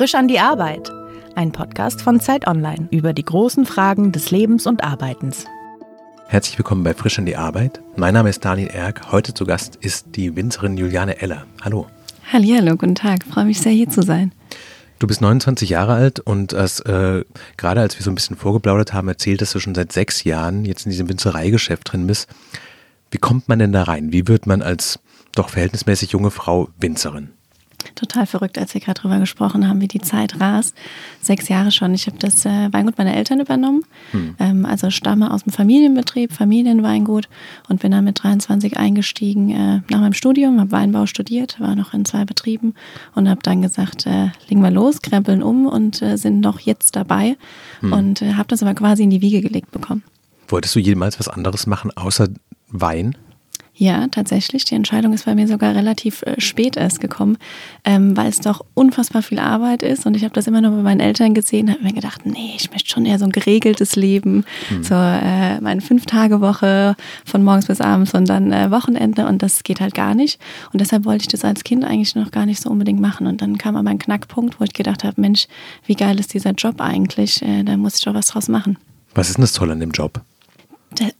Frisch an die Arbeit. Ein Podcast von Zeit Online über die großen Fragen des Lebens und Arbeitens. Herzlich willkommen bei Frisch an die Arbeit. Mein Name ist Daniel Erk. Heute zu Gast ist die Winzerin Juliane Eller. Hallo. Hallo, guten Tag. Freue mich sehr, hier zu sein. Du bist 29 Jahre alt und als, äh, gerade als wir so ein bisschen vorgeplaudert haben, erzählt, dass du schon seit sechs Jahren jetzt in diesem Winzereigeschäft drin bist. Wie kommt man denn da rein? Wie wird man als doch verhältnismäßig junge Frau Winzerin? Total verrückt, als wir gerade drüber gesprochen haben, wie die Zeit rast. Sechs Jahre schon. Ich habe das äh, Weingut meiner Eltern übernommen. Hm. Ähm, also stamme aus dem Familienbetrieb, Familienweingut und bin dann mit 23 eingestiegen äh, nach meinem Studium, habe Weinbau studiert, war noch in zwei Betrieben und habe dann gesagt, äh, legen wir los, krempeln um und äh, sind noch jetzt dabei hm. und äh, habe das aber quasi in die Wiege gelegt bekommen. Wolltest du jemals was anderes machen außer Wein? Ja, tatsächlich. Die Entscheidung ist bei mir sogar relativ äh, spät erst gekommen, ähm, weil es doch unfassbar viel Arbeit ist. Und ich habe das immer nur bei meinen Eltern gesehen, habe mir gedacht, nee, ich möchte schon eher so ein geregeltes Leben, mhm. so äh, meine Fünf-Tage-Woche von morgens bis abends und dann äh, Wochenende. Und das geht halt gar nicht. Und deshalb wollte ich das als Kind eigentlich noch gar nicht so unbedingt machen. Und dann kam aber ein Knackpunkt, wo ich gedacht habe, Mensch, wie geil ist dieser Job eigentlich? Äh, da muss ich doch was draus machen. Was ist denn das Tolle an dem Job?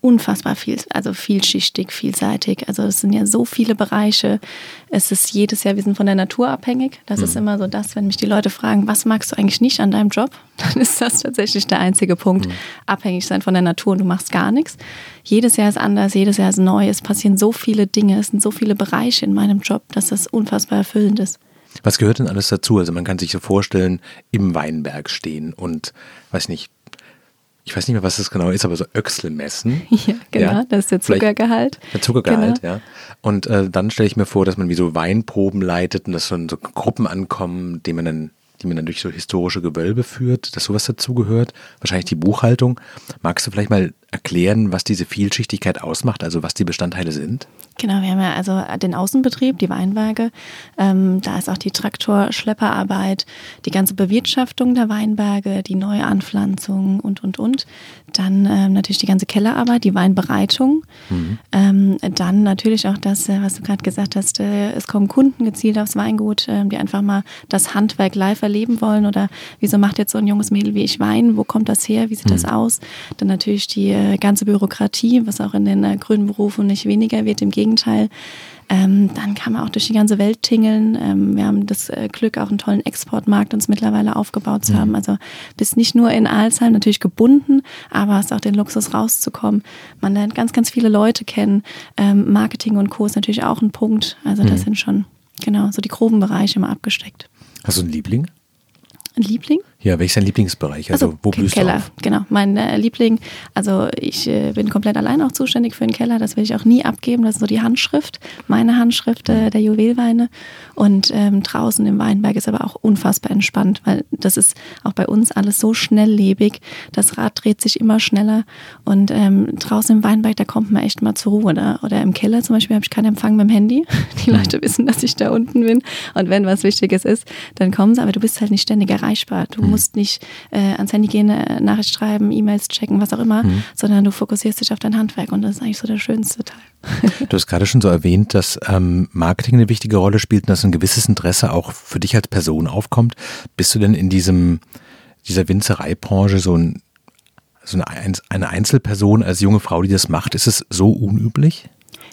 Unfassbar viel, also vielschichtig, vielseitig. Also es sind ja so viele Bereiche. Es ist jedes Jahr, wir sind von der Natur abhängig. Das mhm. ist immer so das, wenn mich die Leute fragen, was magst du eigentlich nicht an deinem Job? Dann ist das tatsächlich der einzige Punkt. Mhm. Abhängig sein von der Natur und du machst gar nichts. Jedes Jahr ist anders, jedes Jahr ist neu. Es passieren so viele Dinge, es sind so viele Bereiche in meinem Job, dass das unfassbar erfüllend ist. Was gehört denn alles dazu? Also man kann sich so vorstellen, im Weinberg stehen und, weiß nicht, ich weiß nicht mehr, was das genau ist, aber so Öchsel messen. Ja, genau, ja. das ist der Zuckergehalt. Der Zuckergehalt, genau. ja. Und äh, dann stelle ich mir vor, dass man wie so Weinproben leitet und dass so, so Gruppen ankommen, die man dann die man dann durch so historische Gewölbe führt, dass sowas dazugehört. Wahrscheinlich die Buchhaltung. Magst du vielleicht mal erklären, was diese Vielschichtigkeit ausmacht, also was die Bestandteile sind? Genau, wir haben ja also den Außenbetrieb, die Weinberge. Ähm, da ist auch die Traktorschlepperarbeit, die ganze Bewirtschaftung der Weinberge, die Neuanpflanzung und, und, und. Dann ähm, natürlich die ganze Kellerarbeit, die Weinbereitung. Mhm. Ähm, dann natürlich auch das, äh, was du gerade gesagt hast, äh, es kommen Kunden gezielt aufs Weingut, äh, die einfach mal das Handwerk live erleben wollen oder wieso macht jetzt so ein junges Mädel wie ich Wein? Wo kommt das her? Wie sieht mhm. das aus? Dann natürlich die äh, ganze Bürokratie, was auch in den äh, grünen Berufen nicht weniger wird, im Gegenteil. Ähm, dann kann man auch durch die ganze Welt tingeln. Ähm, wir haben das äh, Glück, auch einen tollen Exportmarkt uns mittlerweile aufgebaut zu mhm. haben. Also bist nicht nur in Alzheim natürlich gebunden, aber hast auch den Luxus rauszukommen. Man lernt ganz, ganz viele Leute kennen. Ähm, Marketing und Co. ist natürlich auch ein Punkt. Also das mhm. sind schon, genau, so die groben Bereiche immer abgesteckt. Hast du einen Liebling? Ein Liebling? Ja, welcher ist dein Lieblingsbereich? Also, also wo blühst Keller, du auf? genau. Mein äh, Liebling, also ich äh, bin komplett allein auch zuständig für den Keller, das will ich auch nie abgeben. Das ist so die Handschrift, meine Handschrift äh, der Juwelweine. Und ähm, draußen im Weinberg ist aber auch unfassbar entspannt, weil das ist auch bei uns alles so schnelllebig. Das Rad dreht sich immer schneller. Und ähm, draußen im Weinberg, da kommt man echt mal zur Ruhe. Oder, oder im Keller zum Beispiel habe ich keinen Empfang mit dem Handy. Die Leute mhm. wissen, dass ich da unten bin. Und wenn was Wichtiges ist, dann kommen sie, aber du bist halt nicht ständig erreichbar. Du mhm. musst nicht äh, ans Handy gehen, eine Nachricht schreiben, E-Mails checken, was auch immer, mhm. sondern du fokussierst dich auf dein Handwerk und das ist eigentlich so der schönste Teil. Du hast gerade schon so erwähnt, dass ähm, Marketing eine wichtige Rolle spielt und dass ein gewisses Interesse auch für dich als Person aufkommt. Bist du denn in diesem, dieser Winzereibranche so, ein, so eine, eine Einzelperson als junge Frau, die das macht? Ist es so unüblich?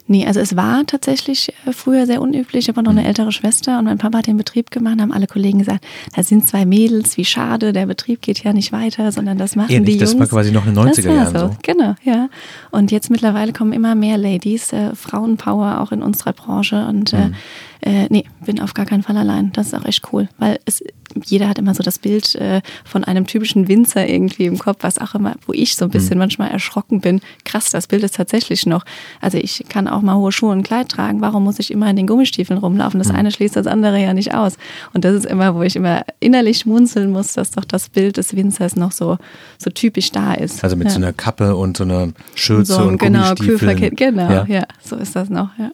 Nee, also es war tatsächlich äh, früher sehr unüblich. Ich habe noch eine mhm. ältere Schwester und mein Papa hat den Betrieb gemacht, haben alle Kollegen gesagt, da sind zwei Mädels, wie schade, der Betrieb geht ja nicht weiter, sondern das machen Ähnlich, die Jungs. Das war quasi noch in den 90er Jahren so. so. Genau, ja. Und jetzt mittlerweile kommen immer mehr Ladies, äh, Frauenpower auch in unserer Branche und äh, mhm. Äh, nee, bin auf gar keinen Fall allein. Das ist auch echt cool, weil es jeder hat immer so das Bild äh, von einem typischen Winzer irgendwie im Kopf, was auch immer, wo ich so ein bisschen mhm. manchmal erschrocken bin. Krass, das Bild ist tatsächlich noch. Also ich kann auch mal hohe Schuhe und Kleid tragen. Warum muss ich immer in den Gummistiefeln rumlaufen? Das mhm. eine schließt das andere ja nicht aus. Und das ist immer, wo ich immer innerlich schmunzeln muss, dass doch das Bild des Winzers noch so, so typisch da ist. Also mit ja. so einer Kappe und so einer Schürze so, und genau, Gummistiefeln. Genau, ja. ja, so ist das noch, ja.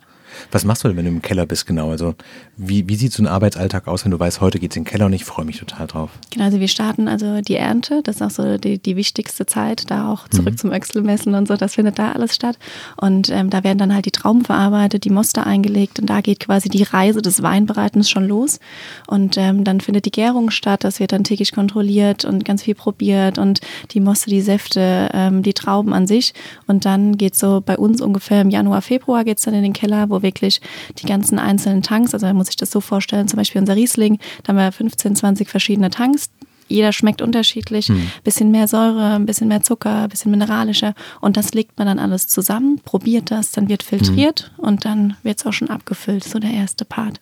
Was machst du denn, wenn du im Keller bist, genau? Also wie, wie sieht so ein Arbeitsalltag aus, wenn du weißt, heute geht es in den Keller und ich freue mich total drauf? Genau, also wir starten also die Ernte, das ist auch so die, die wichtigste Zeit, da auch zurück mhm. zum Öxelmessen und so, das findet da alles statt. Und ähm, da werden dann halt die Trauben verarbeitet, die Moste eingelegt und da geht quasi die Reise des Weinbereitens schon los. Und ähm, dann findet die Gärung statt, das wird dann täglich kontrolliert und ganz viel probiert und die Moste, die Säfte, ähm, die Trauben an sich. Und dann geht so bei uns ungefähr im Januar, Februar geht es dann in den Keller, wo wirklich die ganzen einzelnen Tanks, also man muss sich das so vorstellen, zum Beispiel unser Riesling, da haben wir 15, 20 verschiedene Tanks, jeder schmeckt unterschiedlich. Hm. Bisschen mehr Säure, ein bisschen mehr Zucker, ein bisschen mineralischer. Und das legt man dann alles zusammen, probiert das, dann wird filtriert hm. und dann wird es auch schon abgefüllt. So der erste Part.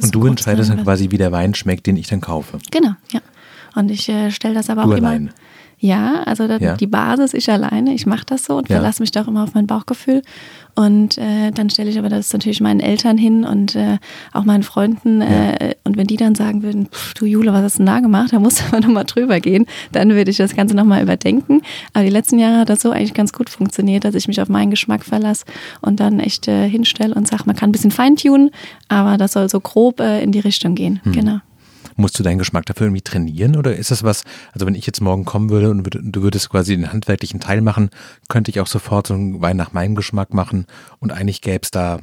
und du entscheidest dann quasi, wie der Wein schmeckt, den ich dann kaufe. Genau, ja. Und ich äh, stelle das aber du auch allein. immer. Ja, also das, ja. die Basis, ich alleine, ich mache das so und ja. verlasse mich doch immer auf mein Bauchgefühl. Und äh, dann stelle ich aber das natürlich meinen Eltern hin und äh, auch meinen Freunden. Äh, ja. Und wenn die dann sagen würden, du Jule, was hast du denn da gemacht? Da musst du aber nochmal drüber gehen. Dann würde ich das Ganze nochmal überdenken. Aber die letzten Jahre hat das so eigentlich ganz gut funktioniert, dass ich mich auf meinen Geschmack verlasse und dann echt äh, hinstelle und sage, man kann ein bisschen feintunen, aber das soll so grob äh, in die Richtung gehen. Hm. Genau. Musst du deinen Geschmack dafür irgendwie trainieren oder ist das was, also wenn ich jetzt morgen kommen würde und du würdest quasi den handwerklichen Teil machen, könnte ich auch sofort so einen Wein nach meinem Geschmack machen und eigentlich gäbe es da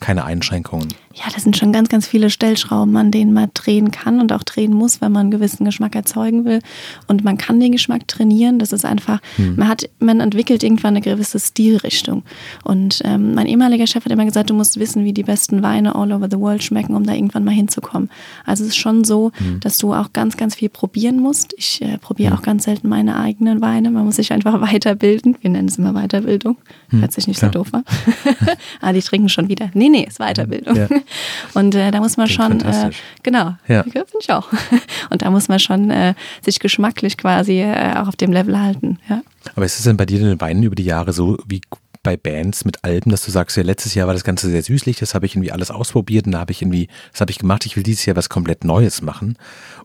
keine Einschränkungen. Ja, das sind schon ganz, ganz viele Stellschrauben, an denen man drehen kann und auch drehen muss, wenn man einen gewissen Geschmack erzeugen will. Und man kann den Geschmack trainieren. Das ist einfach, hm. man hat, man entwickelt irgendwann eine gewisse Stilrichtung. Und ähm, mein ehemaliger Chef hat immer gesagt, du musst wissen, wie die besten Weine all over the world schmecken, um da irgendwann mal hinzukommen. Also es ist schon so, hm. dass du auch ganz, ganz viel probieren musst. Ich äh, probiere hm. auch ganz selten meine eigenen Weine. Man muss sich einfach weiterbilden. Wir nennen es immer Weiterbildung. Hm. Hört sich nicht Klar. so doof an. ah, die trinken schon wieder. Nee, nee, ist Weiterbildung. Ja. Und äh, da muss man Klingt schon, äh, genau, ja. finde ich auch. Und da muss man schon äh, sich geschmacklich quasi äh, auch auf dem Level halten. Ja. Aber ist es denn bei dir den Weinen über die Jahre so wie bei Bands mit Alben, dass du sagst, ja, letztes Jahr war das Ganze sehr süßlich, das habe ich irgendwie alles ausprobiert und da habe ich irgendwie, das habe ich gemacht, ich will dieses Jahr was komplett Neues machen.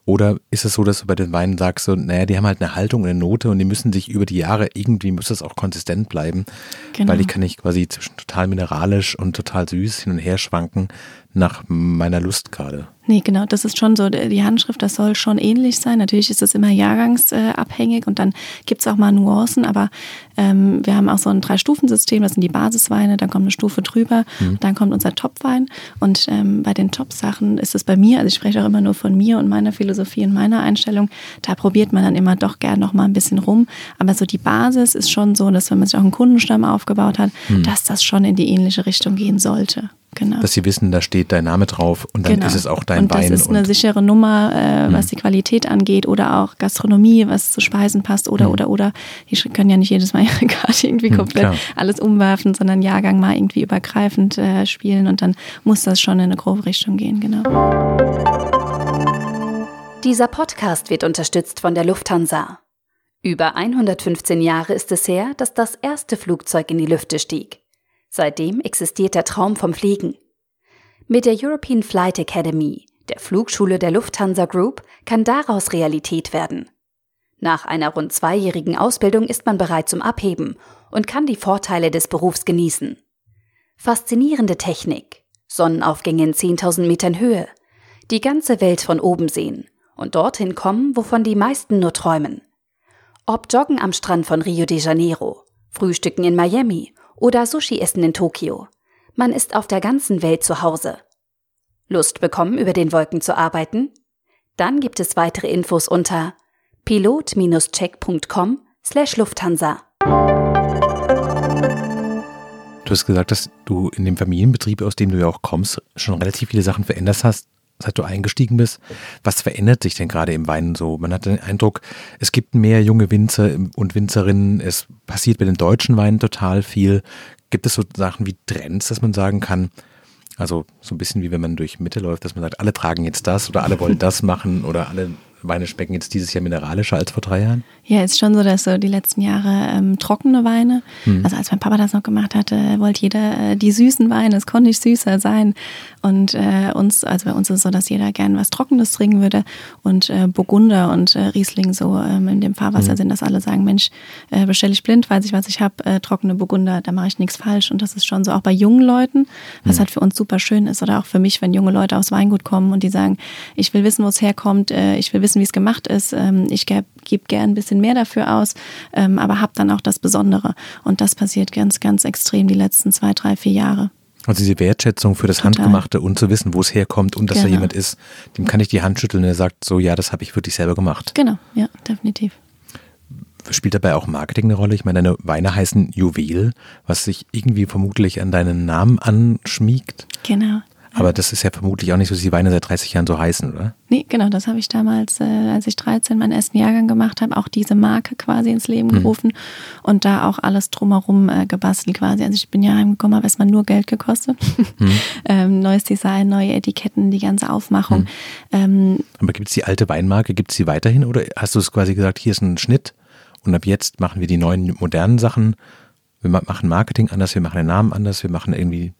Oder ist es so, dass du bei den Weinen sagst, so, naja, die haben halt eine Haltung und eine Note und die müssen sich über die Jahre, irgendwie muss das auch konsistent bleiben, genau. weil die kann ich quasi zwischen total mineralisch und total süß hin und her schwanken nach meiner Lust gerade. Nee, genau, das ist schon so, die Handschrift, das soll schon ähnlich sein. Natürlich ist es immer jahrgangsabhängig und dann gibt es auch mal Nuancen, aber ähm, wir haben auch so ein Drei-Stufen-System, das sind die Basisweine, dann kommt eine Stufe drüber, mhm. dann kommt unser Topwein und ähm, bei den Top-Sachen ist es bei mir, also ich spreche auch immer nur von mir und meiner Philosophie und meiner Einstellung, da probiert man dann immer doch gern noch mal ein bisschen rum, aber so die Basis ist schon so, dass wenn man sich auch einen Kundenstamm aufgebaut hat, mhm. dass das schon in die ähnliche Richtung gehen sollte. Genau. Dass sie wissen, da steht dein Name drauf und dann genau. ist es auch dein und Wein. Das ist eine sichere Nummer, äh, was mhm. die Qualität angeht oder auch Gastronomie, was zu Speisen passt oder, mhm. oder, oder. Die können ja nicht jedes Mal ihre Karte irgendwie mhm, komplett alles umwerfen, sondern Jahrgang mal irgendwie übergreifend äh, spielen und dann muss das schon in eine grobe Richtung gehen, genau. Dieser Podcast wird unterstützt von der Lufthansa. Über 115 Jahre ist es her, dass das erste Flugzeug in die Lüfte stieg. Seitdem existiert der Traum vom Fliegen. Mit der European Flight Academy, der Flugschule der Lufthansa Group, kann daraus Realität werden. Nach einer rund zweijährigen Ausbildung ist man bereit zum Abheben und kann die Vorteile des Berufs genießen. Faszinierende Technik, Sonnenaufgänge in 10.000 Metern Höhe, die ganze Welt von oben sehen und dorthin kommen, wovon die meisten nur träumen. Ob Joggen am Strand von Rio de Janeiro, Frühstücken in Miami oder Sushi essen in Tokio. Man ist auf der ganzen Welt zu Hause. Lust bekommen, über den Wolken zu arbeiten? Dann gibt es weitere Infos unter pilot-check.com slash Lufthansa. Du hast gesagt, dass du in dem Familienbetrieb, aus dem du ja auch kommst, schon relativ viele Sachen verändert hast seit du eingestiegen bist. Was verändert sich denn gerade im Wein so? Man hat den Eindruck, es gibt mehr junge Winzer und Winzerinnen. Es passiert bei den deutschen Weinen total viel. Gibt es so Sachen wie Trends, dass man sagen kann, also so ein bisschen wie wenn man durch Mitte läuft, dass man sagt, alle tragen jetzt das oder alle wollen das machen oder alle Weine schmecken jetzt dieses Jahr mineralischer als vor drei Jahren? Ja, ist schon so, dass so die letzten Jahre ähm, trockene Weine, mhm. also als mein Papa das noch gemacht hatte, wollte jeder äh, die süßen Weine, es konnte nicht süßer sein. Und äh, uns, also bei uns ist es so, dass jeder gern was Trockenes trinken würde. Und äh, Burgunder und äh, Riesling so ähm, in dem Fahrwasser mhm. sind, dass alle sagen, Mensch, äh, bestelle ich blind, weiß ich, was ich habe, äh, trockene Burgunder, da mache ich nichts falsch. Und das ist schon so auch bei jungen Leuten, was mhm. halt für uns super schön ist. Oder auch für mich, wenn junge Leute aufs Weingut kommen und die sagen, ich will wissen, wo es herkommt, ich will wissen, wie es gemacht ist, ähm, ich gebe gebe gern ein bisschen mehr dafür aus, ähm, aber habe dann auch das Besondere. Und das passiert ganz, ganz extrem die letzten zwei, drei, vier Jahre. Also diese Wertschätzung für das Total. Handgemachte und zu wissen, wo es herkommt und dass genau. da jemand ist, dem kann ich die Hand schütteln und er sagt so, ja, das habe ich wirklich selber gemacht. Genau, ja, definitiv. Spielt dabei auch Marketing eine Rolle? Ich meine, deine Weine heißen Juwel, was sich irgendwie vermutlich an deinen Namen anschmiegt. Genau. Aber das ist ja vermutlich auch nicht so, dass die Weine seit 30 Jahren so heißen, oder? Nee, genau, das habe ich damals, äh, als ich 13 meinen ersten Jahrgang gemacht habe, auch diese Marke quasi ins Leben mhm. gerufen mhm. und da auch alles drumherum äh, gebastelt quasi. Also ich bin ja heimgekommen, habe erstmal nur Geld gekostet. Mhm. ähm, neues Design, neue Etiketten, die ganze Aufmachung. Mhm. Ähm, Aber gibt es die alte Weinmarke, gibt es die weiterhin oder hast du es quasi gesagt, hier ist ein Schnitt und ab jetzt machen wir die neuen modernen Sachen? Wir machen Marketing anders, wir machen den Namen anders, wir machen irgendwie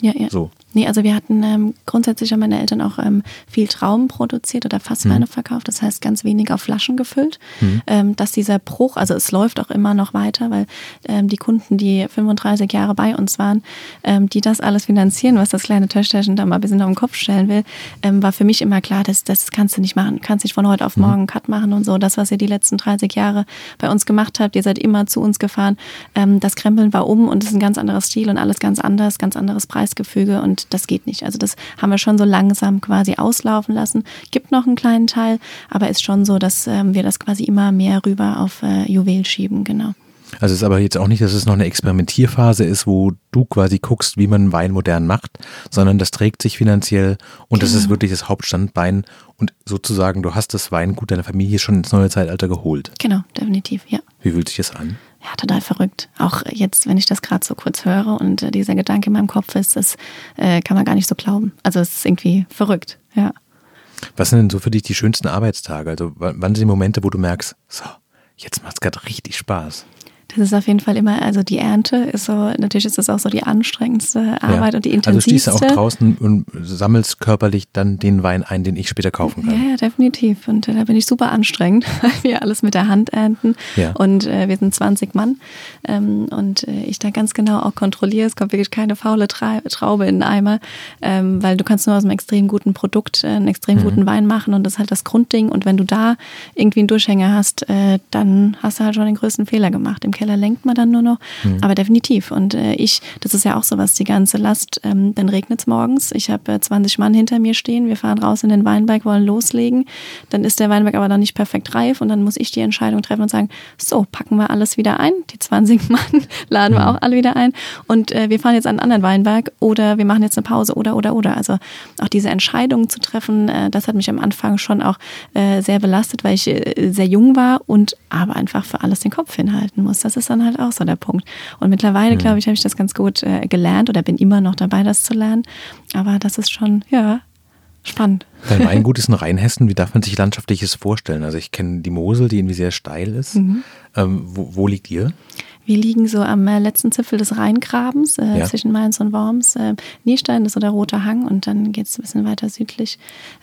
ja, ja. So. Nee, also wir hatten ähm, grundsätzlich haben meine Eltern auch ähm, viel Trauben produziert oder Fassweine mhm. verkauft, das heißt ganz wenig auf Flaschen gefüllt. Mhm. Ähm, dass dieser Bruch, also es läuft auch immer noch weiter, weil ähm, die Kunden, die 35 Jahre bei uns waren, ähm, die das alles finanzieren, was das kleine Töchterchen da mal ein bisschen auf den Kopf stellen will, ähm, war für mich immer klar, dass das kannst du nicht machen. Du kannst nicht von heute auf mhm. morgen einen Cut machen und so. Das, was ihr die letzten 30 Jahre bei uns gemacht habt, ihr seid immer zu uns gefahren. das Krempeln war um und es ist ein ganz anderes Stil und alles ganz anders, ganz anderes Preis Preisgefüge und das geht nicht. Also das haben wir schon so langsam quasi auslaufen lassen. Gibt noch einen kleinen Teil, aber ist schon so, dass ähm, wir das quasi immer mehr rüber auf äh, Juwel schieben, genau. Also es ist aber jetzt auch nicht, dass es noch eine Experimentierphase ist, wo du quasi guckst, wie man Wein modern macht, sondern das trägt sich finanziell und genau. das ist genau. wirklich das Hauptstandbein und sozusagen du hast das Weingut deiner Familie schon ins neue Zeitalter geholt. Genau, definitiv, ja. Wie fühlt sich das an? Ja, total verrückt. Auch jetzt, wenn ich das gerade so kurz höre und äh, dieser Gedanke in meinem Kopf ist, das äh, kann man gar nicht so glauben. Also es ist irgendwie verrückt, ja. Was sind denn so für dich die schönsten Arbeitstage? Also wann sind die Momente, wo du merkst, so, jetzt macht es gerade richtig Spaß? Das ist auf jeden Fall immer, also die Ernte ist so, natürlich ist das auch so die anstrengendste Arbeit ja. und die intensivste. Also stehst du auch draußen und sammelst körperlich dann den Wein ein, den ich später kaufen kann. Ja, ja definitiv. Und äh, da bin ich super anstrengend, weil wir alles mit der Hand ernten. Ja. Und äh, wir sind 20 Mann. Ähm, und äh, ich da ganz genau auch kontrolliere, es kommt wirklich keine faule Tra Traube in den Eimer, ähm, weil du kannst nur aus einem extrem guten Produkt äh, einen extrem mhm. guten Wein machen und das ist halt das Grundding. Und wenn du da irgendwie einen Durchhänger hast, äh, dann hast du halt schon den größten Fehler gemacht im Keller lenkt man dann nur noch. Mhm. Aber definitiv. Und äh, ich, das ist ja auch so was, die ganze Last, ähm, dann regnet es morgens. Ich habe äh, 20 Mann hinter mir stehen. Wir fahren raus in den Weinberg, wollen loslegen. Dann ist der Weinberg aber noch nicht perfekt reif und dann muss ich die Entscheidung treffen und sagen, so, packen wir alles wieder ein. Die 20 Mann laden mhm. wir auch alle wieder ein. Und äh, wir fahren jetzt an einen anderen Weinberg oder wir machen jetzt eine Pause oder, oder, oder. Also auch diese Entscheidung zu treffen, äh, das hat mich am Anfang schon auch äh, sehr belastet, weil ich äh, sehr jung war und aber einfach für alles den Kopf hinhalten muss. Das ist dann halt auch so der Punkt. Und mittlerweile, mhm. glaube ich, habe ich das ganz gut äh, gelernt oder bin immer noch dabei, das zu lernen. Aber das ist schon, ja, spannend. Dein Weingut ist in Rheinhessen. Wie darf man sich landschaftliches vorstellen? Also ich kenne die Mosel, die irgendwie sehr steil ist. Mhm. Ähm, wo, wo liegt ihr? Wir liegen so am äh, letzten Zipfel des Rheingrabens äh, ja. zwischen Mainz und Worms. Äh, Nierstein ist so der rote Hang und dann geht es ein bisschen weiter südlich.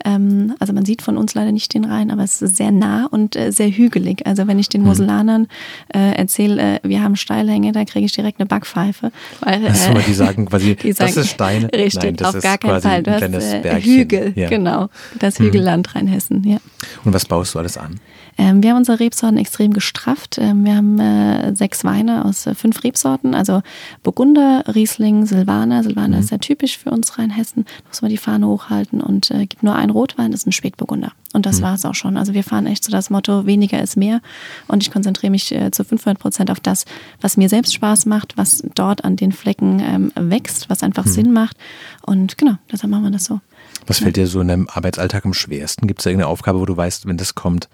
Ähm, also man sieht von uns leider nicht den Rhein, aber es ist sehr nah und äh, sehr hügelig. Also wenn ich den hm. Moselanern äh, erzähle, äh, wir haben Steilhänge, da kriege ich direkt eine Backpfeife. Weil, Achso, die sagen quasi, die sagen, das ist Stein. Richtig, Nein, auf gar keinen Fall. Du hast Hügel, ja. genau. Das hm. Hügelland Rheinhessen, ja. Und was baust du alles an? Ähm, wir haben unsere Rebsorten extrem gestrafft. Ähm, wir haben äh, sechs Weine aus äh, fünf Rebsorten, also Burgunder, Riesling, Silvaner. Silvaner mhm. ist sehr typisch für uns Rheinhessen. Da muss man die Fahne hochhalten und äh, gibt nur einen Rotwein, das ist ein Spätburgunder. Und das mhm. war es auch schon. Also wir fahren echt so das Motto, weniger ist mehr. Und ich konzentriere mich äh, zu 500 Prozent auf das, was mir selbst Spaß macht, was dort an den Flecken ähm, wächst, was einfach mhm. Sinn macht. Und genau, deshalb machen wir das so. Was fällt dir so in deinem Arbeitsalltag am schwersten? Gibt es da irgendeine Aufgabe, wo du weißt, wenn das kommt,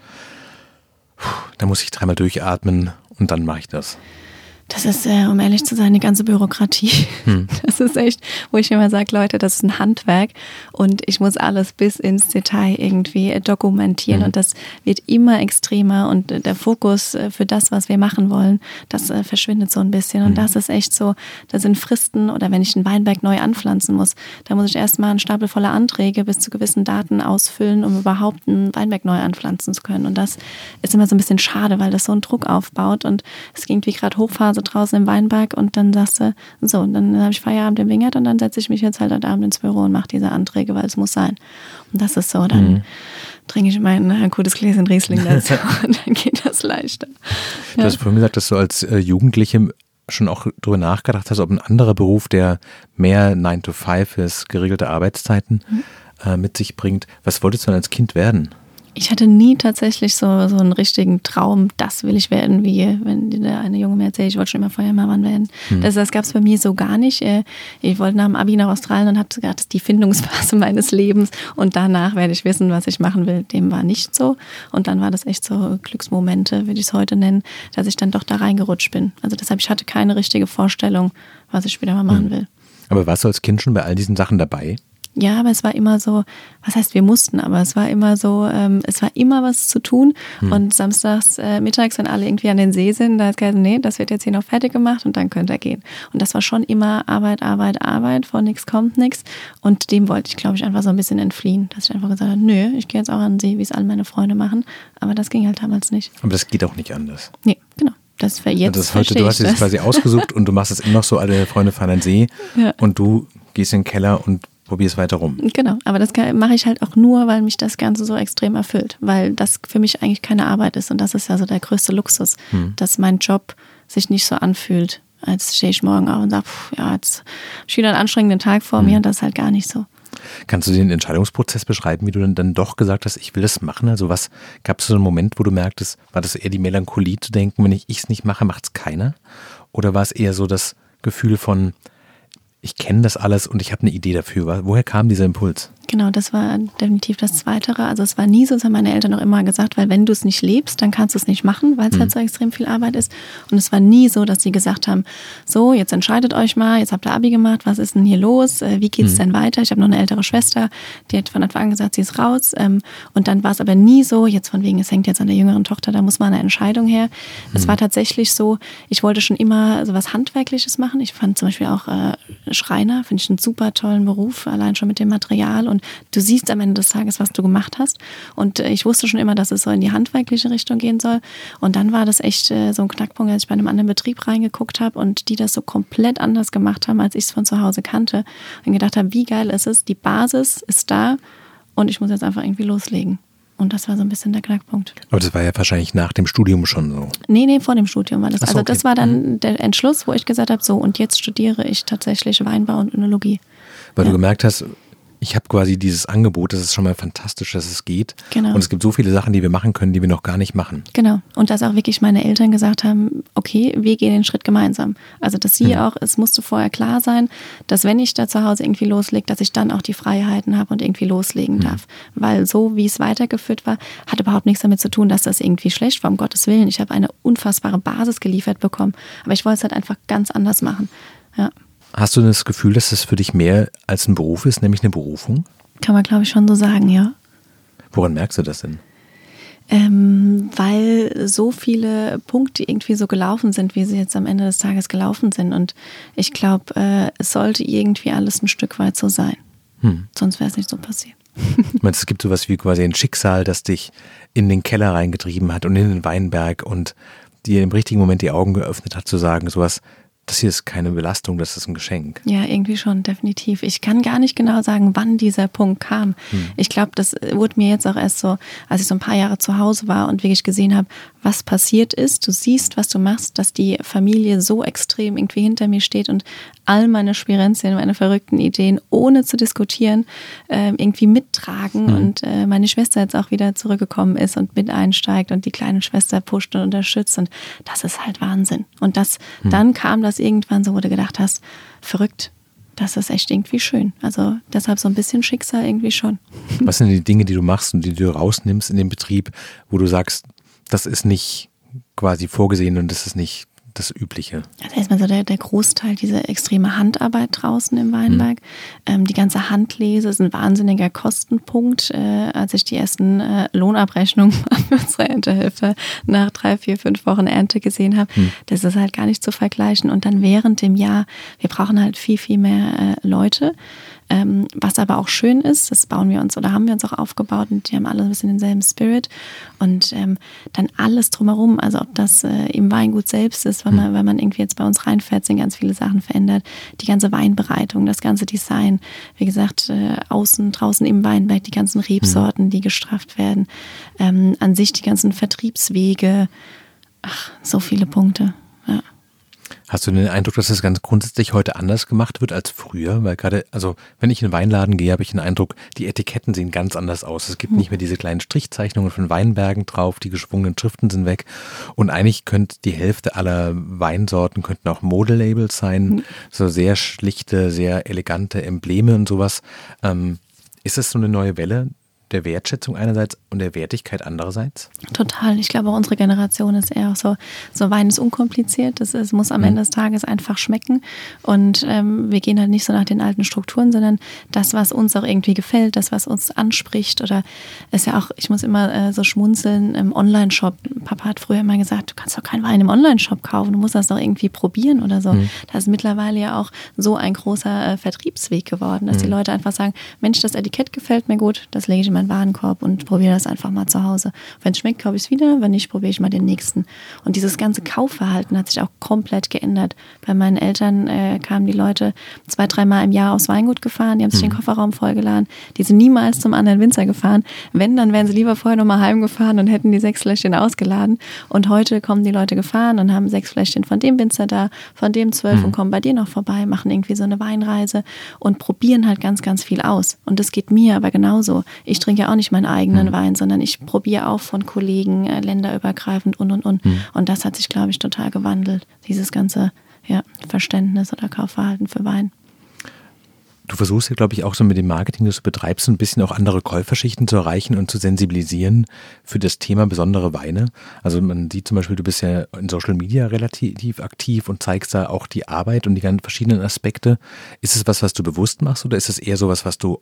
da muss ich dreimal durchatmen und dann mache ich das. Das ist, äh, um ehrlich zu sein, die ganze Bürokratie. Hm. Das ist echt, wo ich immer sage, Leute, das ist ein Handwerk und ich muss alles bis ins Detail irgendwie äh, dokumentieren hm. und das wird immer extremer und äh, der Fokus äh, für das, was wir machen wollen, das äh, verschwindet so ein bisschen und hm. das ist echt so, da sind Fristen oder wenn ich einen Weinberg neu anpflanzen muss, da muss ich erstmal einen Stapel voller Anträge bis zu gewissen Daten ausfüllen, um überhaupt einen Weinberg neu anpflanzen zu können und das ist immer so ein bisschen schade, weil das so einen Druck aufbaut und es ging wie gerade Hochphase draußen im Weinberg und dann sagst du, so, und dann habe ich Feierabend im Wingert und dann setze ich mich jetzt halt heute Abend ins Büro und mache diese Anträge, weil es muss sein. Und das ist so, dann mhm. trinke ich mein ein gutes Gläschen Riesling dazu und dann geht das leichter. Du hast vorhin gesagt, dass du als äh, Jugendliche schon auch darüber nachgedacht hast, ob ein anderer Beruf, der mehr 9 to 5 ist, geregelte Arbeitszeiten mhm. äh, mit sich bringt. Was wolltest du denn als Kind werden? Ich hatte nie tatsächlich so, so einen richtigen Traum, das will ich werden, wie wenn eine Junge mir erzählt, ich wollte schon immer Feuerwehrmann werden. Hm. Das, das gab es bei mir so gar nicht. Äh, ich wollte nach dem Abi nach Australien und hatte gesagt, das ist die Findungsphase meines Lebens und danach werde ich wissen, was ich machen will. Dem war nicht so. Und dann war das echt so Glücksmomente, würde ich es heute nennen, dass ich dann doch da reingerutscht bin. Also deshalb, ich hatte keine richtige Vorstellung, was ich später mal machen hm. will. Aber warst du als Kind schon bei all diesen Sachen dabei? Ja, aber es war immer so, was heißt wir mussten, aber es war immer so, ähm, es war immer was zu tun. Hm. Und samstags äh, mittags, wenn alle irgendwie an den See sind, da ist gesagt, nee, das wird jetzt hier noch fertig gemacht und dann könnt ihr gehen. Und das war schon immer Arbeit, Arbeit, Arbeit, von nichts kommt nichts. Und dem wollte ich, glaube ich, einfach so ein bisschen entfliehen, dass ich einfach gesagt habe, nö, ich gehe jetzt auch an den See, wie es alle meine Freunde machen. Aber das ging halt damals nicht. Aber das geht auch nicht anders. Nee, genau. Das wäre jetzt. Das heute, du hast es quasi ausgesucht und du machst es immer noch so, alle Freunde fahren an den See ja. und du gehst in den Keller und probier es weiter rum. Genau, aber das mache ich halt auch nur, weil mich das Ganze so extrem erfüllt, weil das für mich eigentlich keine Arbeit ist und das ist ja so der größte Luxus, hm. dass mein Job sich nicht so anfühlt, als stehe ich morgen auf und sage, ja, jetzt habe ich wieder einen anstrengenden Tag vor hm. mir und das ist halt gar nicht so. Kannst du den Entscheidungsprozess beschreiben, wie du dann, dann doch gesagt hast, ich will das machen? Also was gab es so einen Moment, wo du merktest, war das eher die Melancholie zu denken, wenn ich es nicht mache, macht es keiner? Oder war es eher so das Gefühl von, ich kenne das alles und ich habe eine Idee dafür. Woher kam dieser Impuls? Genau, das war definitiv das Zweite. Also es war nie so, das haben meine Eltern auch immer gesagt, weil wenn du es nicht lebst, dann kannst du es nicht machen, weil es mhm. halt so extrem viel Arbeit ist. Und es war nie so, dass sie gesagt haben, so, jetzt entscheidet euch mal, jetzt habt ihr Abi gemacht, was ist denn hier los? Äh, wie geht es mhm. denn weiter? Ich habe noch eine ältere Schwester, die hat von Anfang an gesagt, sie ist raus. Ähm, und dann war es aber nie so, jetzt von wegen, es hängt jetzt an der jüngeren Tochter, da muss mal eine Entscheidung her. Mhm. Es war tatsächlich so, ich wollte schon immer so was Handwerkliches machen. Ich fand zum Beispiel auch äh, Schreiner, finde ich einen super tollen Beruf, allein schon mit dem Material und du siehst am Ende des Tages, was du gemacht hast. Und äh, ich wusste schon immer, dass es so in die handwerkliche Richtung gehen soll. Und dann war das echt äh, so ein Knackpunkt, als ich bei einem anderen Betrieb reingeguckt habe und die das so komplett anders gemacht haben, als ich es von zu Hause kannte. Und gedacht habe, wie geil ist es, die Basis ist da und ich muss jetzt einfach irgendwie loslegen. Und das war so ein bisschen der Knackpunkt. Aber das war ja wahrscheinlich nach dem Studium schon so. Nee, nee, vor dem Studium war das. So, also das war dann mhm. der Entschluss, wo ich gesagt habe, so und jetzt studiere ich tatsächlich Weinbau und Önologie. Weil ja. du gemerkt hast, ich habe quasi dieses Angebot, das ist schon mal fantastisch, dass es geht. Genau. Und es gibt so viele Sachen, die wir machen können, die wir noch gar nicht machen. Genau. Und dass auch wirklich meine Eltern gesagt haben, okay, wir gehen den Schritt gemeinsam. Also dass sie mhm. auch, es musste vorher klar sein, dass wenn ich da zu Hause irgendwie loslege, dass ich dann auch die Freiheiten habe und irgendwie loslegen mhm. darf. Weil so, wie es weitergeführt war, hat überhaupt nichts damit zu tun, dass das irgendwie schlecht war, um Gottes Willen. Ich habe eine unfassbare Basis geliefert bekommen. Aber ich wollte es halt einfach ganz anders machen. Ja. Hast du das Gefühl, dass es für dich mehr als ein Beruf ist, nämlich eine Berufung? Kann man, glaube ich, schon so sagen, ja. Woran merkst du das denn? Ähm, weil so viele Punkte irgendwie so gelaufen sind, wie sie jetzt am Ende des Tages gelaufen sind. Und ich glaube, äh, es sollte irgendwie alles ein Stück weit so sein. Hm. Sonst wäre es nicht so passiert. Ich meine, es gibt sowas wie quasi ein Schicksal, das dich in den Keller reingetrieben hat und in den Weinberg und dir im richtigen Moment die Augen geöffnet hat, zu sagen, sowas, das hier ist keine Belastung, das ist ein Geschenk. Ja, irgendwie schon, definitiv. Ich kann gar nicht genau sagen, wann dieser Punkt kam. Hm. Ich glaube, das wurde mir jetzt auch erst so, als ich so ein paar Jahre zu Hause war und wirklich gesehen habe, was passiert ist. Du siehst, was du machst, dass die Familie so extrem irgendwie hinter mir steht und all meine Spirenzien, meine verrückten Ideen, ohne zu diskutieren, äh, irgendwie mittragen hm. und äh, meine Schwester jetzt auch wieder zurückgekommen ist und mit einsteigt und die kleine Schwester pusht und unterstützt und das ist halt Wahnsinn. Und das, hm. dann kam das irgendwann so, wo du gedacht hast, verrückt, das ist echt irgendwie schön. Also deshalb so ein bisschen Schicksal irgendwie schon. Was sind die Dinge, die du machst und die du rausnimmst in den Betrieb, wo du sagst, das ist nicht quasi vorgesehen und das ist nicht das Übliche? Also erstmal so der, der Großteil, diese extreme Handarbeit draußen im Weinberg. Mhm. Ähm, die ganze Handlese ist ein wahnsinniger Kostenpunkt. Äh, als ich die ersten äh, Lohnabrechnungen für unsere Erntehelfer nach drei, vier, fünf Wochen Ernte gesehen habe, mhm. das ist halt gar nicht zu vergleichen. Und dann während dem Jahr, wir brauchen halt viel, viel mehr äh, Leute. Ähm, was aber auch schön ist, das bauen wir uns oder haben wir uns auch aufgebaut und die haben alle ein bisschen denselben Spirit. Und ähm, dann alles drumherum, also ob das äh, im Weingut selbst ist, wenn man, hm. wenn man irgendwie jetzt bei uns reinfährt, sind ganz viele Sachen verändert. Die ganze Weinbereitung, das ganze Design, wie gesagt, äh, außen, draußen im Weinberg, die ganzen Rebsorten, die gestrafft werden, ähm, an sich die ganzen Vertriebswege, ach, so viele Punkte. Ja. Hast du den Eindruck, dass das ganz grundsätzlich heute anders gemacht wird als früher? Weil gerade, also wenn ich in den Weinladen gehe, habe ich den Eindruck, die Etiketten sehen ganz anders aus. Es gibt nicht mehr diese kleinen Strichzeichnungen von Weinbergen drauf, die geschwungenen Schriften sind weg. Und eigentlich könnte die Hälfte aller Weinsorten könnten auch Modelabels sein, mhm. so sehr schlichte, sehr elegante Embleme und sowas. Ähm, ist das so eine neue Welle, der Wertschätzung einerseits und der Wertigkeit andererseits? Total. Ich glaube, unsere Generation ist eher so, so Wein ist unkompliziert. Es, es muss am mhm. Ende des Tages einfach schmecken. Und ähm, wir gehen halt nicht so nach den alten Strukturen, sondern das, was uns auch irgendwie gefällt, das, was uns anspricht. Oder ist ja auch, ich muss immer äh, so schmunzeln im Online-Shop. Papa hat früher immer gesagt, du kannst doch keinen Wein im Online-Shop kaufen, du musst das doch irgendwie probieren oder so. Mhm. Das ist mittlerweile ja auch so ein großer äh, Vertriebsweg geworden, dass mhm. die Leute einfach sagen, Mensch, das Etikett gefällt mir gut, das lege ich in meinen Warenkorb und probiere das einfach mal zu Hause. Wenn es schmeckt, kaufe ich es wieder. Wenn nicht, probiere ich mal den nächsten. Und dieses ganze Kaufverhalten hat sich auch komplett geändert. Bei meinen Eltern äh, kamen die Leute zwei, dreimal im Jahr aufs Weingut gefahren. Die haben sich mhm. den Kofferraum vollgeladen. Die sind niemals zum anderen Winzer gefahren. Wenn, dann wären sie lieber vorher nochmal heimgefahren und hätten die sechs Fläschchen ausgeladen. Und heute kommen die Leute gefahren und haben sechs Fläschchen von dem Winzer da, von dem zwölf mhm. und kommen bei dir noch vorbei, machen irgendwie so eine Weinreise und probieren halt ganz, ganz viel aus. Und das geht mir aber genauso. Ich trinke ja auch nicht meinen eigenen mhm. Wein, sondern ich probiere auch von Kollegen äh, länderübergreifend und und und. Mhm. Und das hat sich, glaube ich, total gewandelt, dieses ganze ja, Verständnis oder Kaufverhalten für Wein. Du versuchst ja, glaube ich, auch so mit dem Marketing, das du betreibst, ein bisschen auch andere Käuferschichten zu erreichen und zu sensibilisieren für das Thema besondere Weine. Also man sieht zum Beispiel, du bist ja in Social Media relativ aktiv und zeigst da auch die Arbeit und die ganzen verschiedenen Aspekte. Ist es was, was du bewusst machst oder ist es eher so was, was du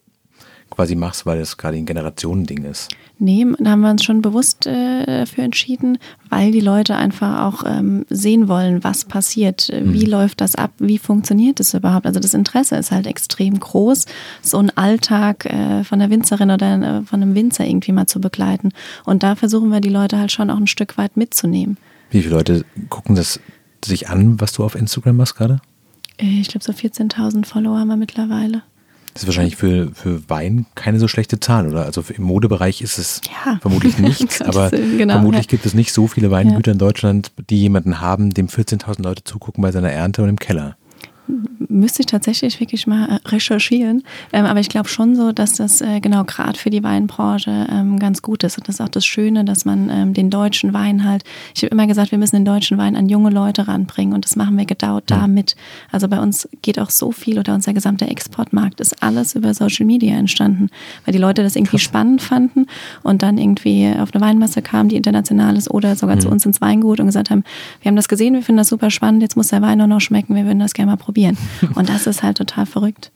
quasi machst, weil es gerade ein Generationending ist? Nee, da haben wir uns schon bewusst äh, dafür entschieden, weil die Leute einfach auch ähm, sehen wollen, was passiert, wie mhm. läuft das ab, wie funktioniert es überhaupt. Also das Interesse ist halt extrem groß, so einen Alltag äh, von der Winzerin oder äh, von einem Winzer irgendwie mal zu begleiten. Und da versuchen wir die Leute halt schon auch ein Stück weit mitzunehmen. Wie viele Leute gucken das sich an, was du auf Instagram machst gerade? Äh, ich glaube, so 14.000 Follower haben wir mittlerweile. Das ist wahrscheinlich für, für Wein keine so schlechte Zahl, oder? Also im Modebereich ist es ja. vermutlich nichts, aber genau, vermutlich ja. gibt es nicht so viele Weingüter ja. in Deutschland, die jemanden haben, dem 14.000 Leute zugucken bei seiner Ernte und im Keller müsste ich tatsächlich wirklich mal äh, recherchieren. Ähm, aber ich glaube schon so, dass das äh, genau gerade für die Weinbranche ähm, ganz gut ist. Und das ist auch das Schöne, dass man ähm, den deutschen Wein halt, ich habe immer gesagt, wir müssen den deutschen Wein an junge Leute ranbringen und das machen wir gedauert damit. Also bei uns geht auch so viel oder unser gesamter Exportmarkt ist alles über Social Media entstanden, weil die Leute das irgendwie Krass. spannend fanden und dann irgendwie auf eine Weinmesse kamen, die international ist oder sogar mhm. zu uns ins Weingut und gesagt haben, wir haben das gesehen, wir finden das super spannend, jetzt muss der Wein nur noch schmecken, wir würden das gerne mal probieren. Und das ist halt total verrückt.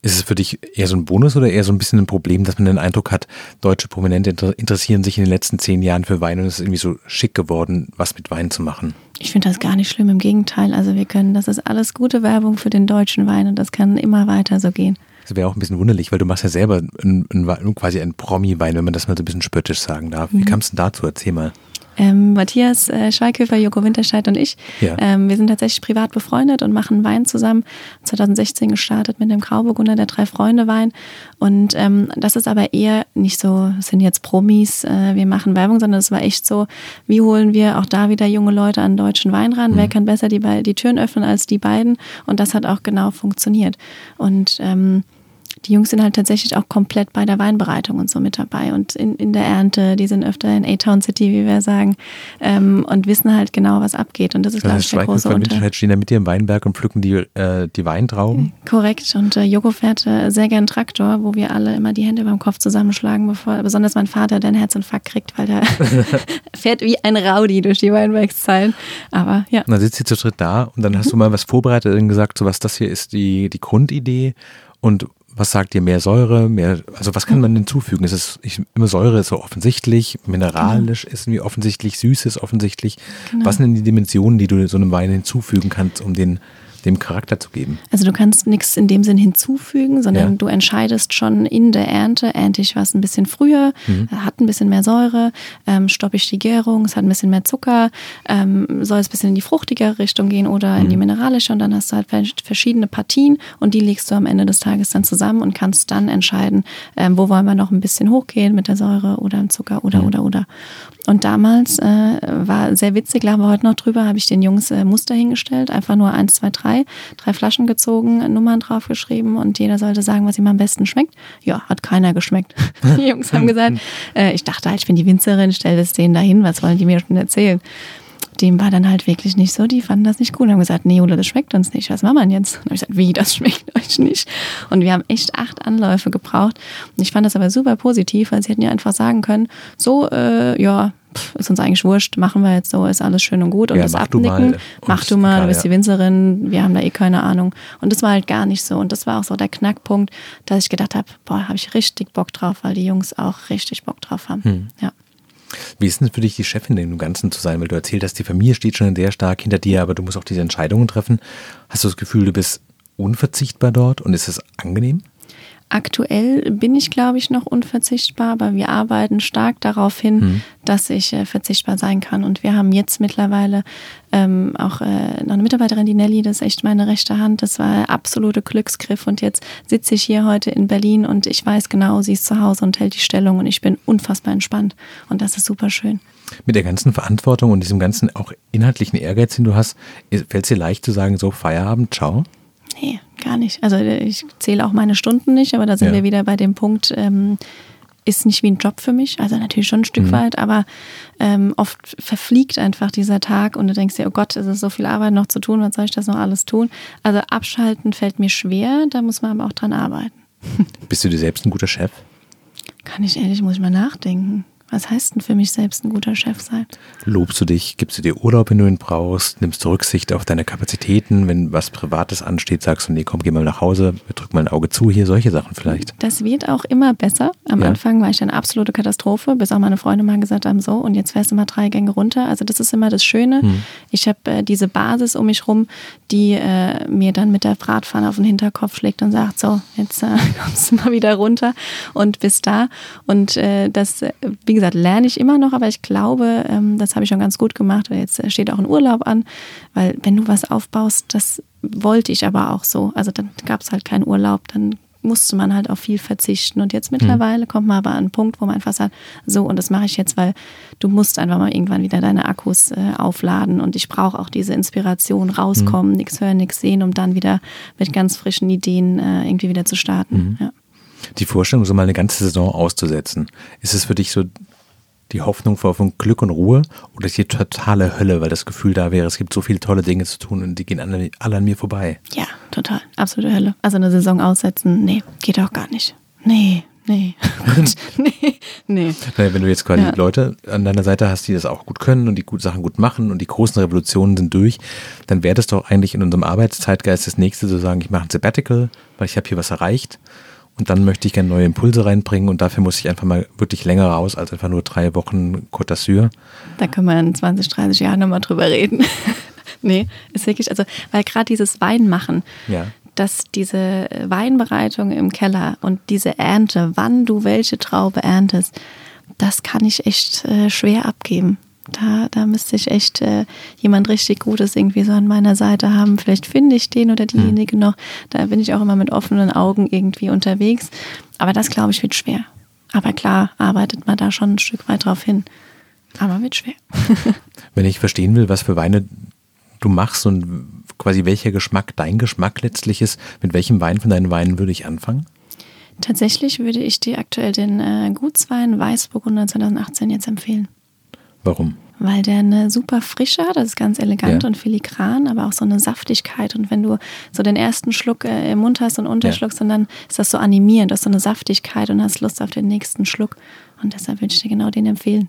Ist es für dich eher so ein Bonus oder eher so ein bisschen ein Problem, dass man den Eindruck hat, deutsche Prominente interessieren sich in den letzten zehn Jahren für Wein und es ist irgendwie so schick geworden, was mit Wein zu machen? Ich finde das gar nicht schlimm, im Gegenteil. Also wir können, das ist alles gute Werbung für den deutschen Wein und das kann immer weiter so gehen. Das wäre auch ein bisschen wunderlich, weil du machst ja selber ein, ein, quasi einen Promi-Wein, wenn man das mal so ein bisschen spöttisch sagen darf. Wie mhm. kam es denn dazu? Erzähl mal. Ähm, Matthias äh, Schweighöfer, Joko Winterscheid und ich. Ja. Ähm, wir sind tatsächlich privat befreundet und machen Wein zusammen. 2016 gestartet mit dem Grauburgunder, der drei Freunde Wein. Und ähm, das ist aber eher nicht so, sind jetzt Promis, äh, wir machen Werbung, sondern es war echt so, wie holen wir auch da wieder junge Leute an deutschen Wein ran? Mhm. Wer kann besser die, die Türen öffnen als die beiden? Und das hat auch genau funktioniert. Und ähm, die Jungs sind halt tatsächlich auch komplett bei der Weinbereitung und so mit dabei und in, in der Ernte, die sind öfter in A-Town City, wie wir sagen, ähm, und wissen halt genau, was abgeht. Und das ist, glaube ich, der große Unterschied. Stehen da mit dir im Weinberg und pflücken die, äh, die Weintrauben. Korrekt. Und äh, Joko fährt äh, sehr gern Traktor, wo wir alle immer die Hände beim Kopf zusammenschlagen, bevor, besonders mein Vater, der einen Herzinfarkt kriegt, weil der fährt wie ein Rowdy durch die Weinbergszeilen. Aber ja. Und dann sitzt sie zu dritt da und dann hast du mal was vorbereitet und gesagt, so was das hier ist die, die Grundidee und was sagt ihr, mehr Säure, mehr, also was kann man hinzufügen? Es ist ich, immer Säure ist so offensichtlich, mineralisch genau. ist irgendwie offensichtlich, süß ist offensichtlich. Genau. Was sind denn die Dimensionen, die du so einem Wein hinzufügen kannst, um den dem Charakter zu geben. Also du kannst nichts in dem Sinn hinzufügen, sondern ja. du entscheidest schon in der Ernte, ernte ich was ein bisschen früher, mhm. hat ein bisschen mehr Säure, ähm, stoppe ich die Gärung, es hat ein bisschen mehr Zucker, ähm, soll es ein bisschen in die fruchtigere Richtung gehen oder mhm. in die mhm. mineralische und dann hast du halt verschiedene Partien und die legst du am Ende des Tages dann zusammen und kannst dann entscheiden, ähm, wo wollen wir noch ein bisschen hochgehen mit der Säure oder im Zucker oder mhm. oder oder. Und damals äh, war sehr witzig, lachen wir heute noch drüber, habe ich den Jungs äh, Muster hingestellt, einfach nur eins, zwei, drei, drei Flaschen gezogen, Nummern draufgeschrieben und jeder sollte sagen, was ihm am besten schmeckt. Ja, hat keiner geschmeckt. Die Jungs haben gesagt, äh, ich dachte halt, ich bin die Winzerin, stell das denen dahin, was wollen die mir schon erzählen? Dem war dann halt wirklich nicht so. Die fanden das nicht gut und haben gesagt, nee, Ole, das schmeckt uns nicht. Was machen wir jetzt? Und habe ich gesagt, wie, das schmeckt euch nicht? Und wir haben echt acht Anläufe gebraucht. Und ich fand das aber super positiv, weil sie hätten ja einfach sagen können, so, äh, ja, ist uns eigentlich wurscht, machen wir jetzt so, ist alles schön und gut. Und ja, das mach Abnicken, du mach du mal, du bist die Winzerin, wir haben da eh keine Ahnung. Und das war halt gar nicht so. Und das war auch so der Knackpunkt, dass ich gedacht habe, boah, habe ich richtig Bock drauf, weil die Jungs auch richtig Bock drauf haben. Hm. Ja. Wie ist denn für dich die Chefin in dem Ganzen zu sein? Weil du erzählt hast, die Familie steht schon sehr stark hinter dir, aber du musst auch diese Entscheidungen treffen. Hast du das Gefühl, du bist unverzichtbar dort und ist es angenehm? Aktuell bin ich, glaube ich, noch unverzichtbar, aber wir arbeiten stark darauf hin, mhm. dass ich äh, verzichtbar sein kann. Und wir haben jetzt mittlerweile ähm, auch äh, noch eine Mitarbeiterin, die Nelly, das ist echt meine rechte Hand. Das war ein absoluter Glücksgriff. Und jetzt sitze ich hier heute in Berlin und ich weiß genau, sie ist zu Hause und hält die Stellung und ich bin unfassbar entspannt. Und das ist super schön. Mit der ganzen Verantwortung und diesem ganzen auch inhaltlichen Ehrgeiz, den du hast, fällt es dir leicht zu sagen, so Feierabend, ciao? Nee, gar nicht. Also ich zähle auch meine Stunden nicht, aber da sind ja. wir wieder bei dem Punkt, ähm, ist nicht wie ein Job für mich. Also natürlich schon ein Stück mhm. weit, aber ähm, oft verfliegt einfach dieser Tag und du denkst dir, oh Gott, es ist so viel Arbeit noch zu tun, was soll ich das noch alles tun? Also abschalten fällt mir schwer, da muss man aber auch dran arbeiten. Bist du dir selbst ein guter Chef? Kann ich ehrlich, muss ich mal nachdenken. Was heißt denn für mich selbst ein guter Chef sein? Lobst du dich, gibst du dir Urlaub, wenn du ihn brauchst, nimmst du Rücksicht auf deine Kapazitäten, wenn was Privates ansteht, sagst du, nee, komm, geh mal nach Hause, drück mal ein Auge zu, hier solche Sachen vielleicht. Das wird auch immer besser. Am ja. Anfang war ich eine absolute Katastrophe, bis auch meine Freunde mal gesagt haben, so, und jetzt fährst du mal drei Gänge runter. Also das ist immer das Schöne. Hm. Ich habe äh, diese Basis um mich rum, die äh, mir dann mit der Bratpfanne auf den Hinterkopf schlägt und sagt, so, jetzt äh, kommst du mal wieder runter und bist da. Und äh, das, äh, wie gesagt, lerne ich immer noch, aber ich glaube, ähm, das habe ich schon ganz gut gemacht. Jetzt steht auch ein Urlaub an, weil wenn du was aufbaust, das wollte ich aber auch so. Also dann gab es halt keinen Urlaub, dann musste man halt auf viel verzichten. Und jetzt mittlerweile mhm. kommt man aber an einen Punkt, wo man einfach sagt, so, und das mache ich jetzt, weil du musst einfach mal irgendwann wieder deine Akkus äh, aufladen. Und ich brauche auch diese Inspiration, rauskommen, mhm. nichts hören, nichts sehen, um dann wieder mit ganz frischen Ideen äh, irgendwie wieder zu starten. Mhm. Ja. Die Vorstellung, so mal eine ganze Saison auszusetzen, ist es für dich so die Hoffnung vor von Glück und Ruhe oder ist die totale Hölle, weil das Gefühl da wäre, es gibt so viele tolle Dinge zu tun und die gehen alle, alle an mir vorbei? Ja, total. Absolute Hölle. Also eine Saison aussetzen, nee, geht auch gar nicht. Nee, Nee. nee, nee. Naja, wenn du jetzt quasi ja. Leute an deiner Seite hast, die das auch gut können und die gut Sachen gut machen und die großen Revolutionen sind durch, dann wäre das doch eigentlich in unserem Arbeitszeitgeist das nächste zu sagen, ich mache ein Sabbatical, weil ich habe hier was erreicht und dann möchte ich gerne neue Impulse reinbringen und dafür muss ich einfach mal wirklich länger raus als einfach nur drei Wochen Côte d'Azur. Da können wir in 20, 30 Jahren nochmal drüber reden. nee, ist wirklich, also, weil gerade dieses Weinmachen, ja. dass diese Weinbereitung im Keller und diese Ernte, wann du welche Traube erntest, das kann ich echt äh, schwer abgeben. Da, da müsste ich echt äh, jemand richtig Gutes irgendwie so an meiner Seite haben. Vielleicht finde ich den oder diejenige hm. noch. Da bin ich auch immer mit offenen Augen irgendwie unterwegs. Aber das, glaube ich, wird schwer. Aber klar, arbeitet man da schon ein Stück weit drauf hin. Aber wird schwer. Wenn ich verstehen will, was für Weine du machst und quasi welcher Geschmack dein Geschmack letztlich ist, mit welchem Wein von deinen Weinen würde ich anfangen? Tatsächlich würde ich dir aktuell den äh, Gutswein Weißburgunder 2018 jetzt empfehlen. Warum? Weil der eine super Frische hat, das ist ganz elegant Ja. und filigran, aber auch so eine Saftigkeit. Und wenn du so den ersten Schluck äh, im Mund hast und unterschluckst, und dann ist das so animierend, das ist so eine Saftigkeit und hast Lust auf den nächsten Schluck. Und deshalb würde ich dir genau den empfehlen.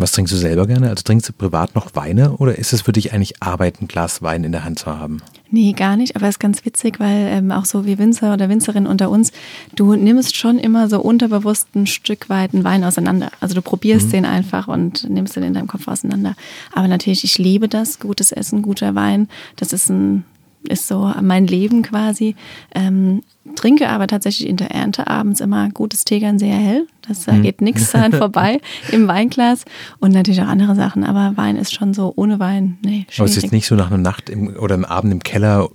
Was trinkst du selber gerne? Also trinkst du privat noch Weine oder ist es für dich eigentlich Arbeit, ein Glas Wein in der Hand zu haben? Nee, gar nicht, aber es ist ganz witzig, weil ähm, auch so wie Winzer oder Winzerin unter uns, du nimmst schon immer so unterbewusst ein Stück weit einen Wein auseinander. Also du probierst den einfach und nimmst den in deinem Kopf auseinander. Aber natürlich, ich liebe das, gutes Essen, guter Wein, das ist ein ist so mein Leben quasi. Ähm, trinke aber tatsächlich in der Ernte abends immer gutes Tegern sehr hell. Das da geht nichts daran vorbei im Weinglas und natürlich auch andere Sachen. Aber Wein ist schon so ohne Wein. Nee, Aber es ist schwierig. jetzt nicht so nach einer Nacht im, oder am Abend im Keller,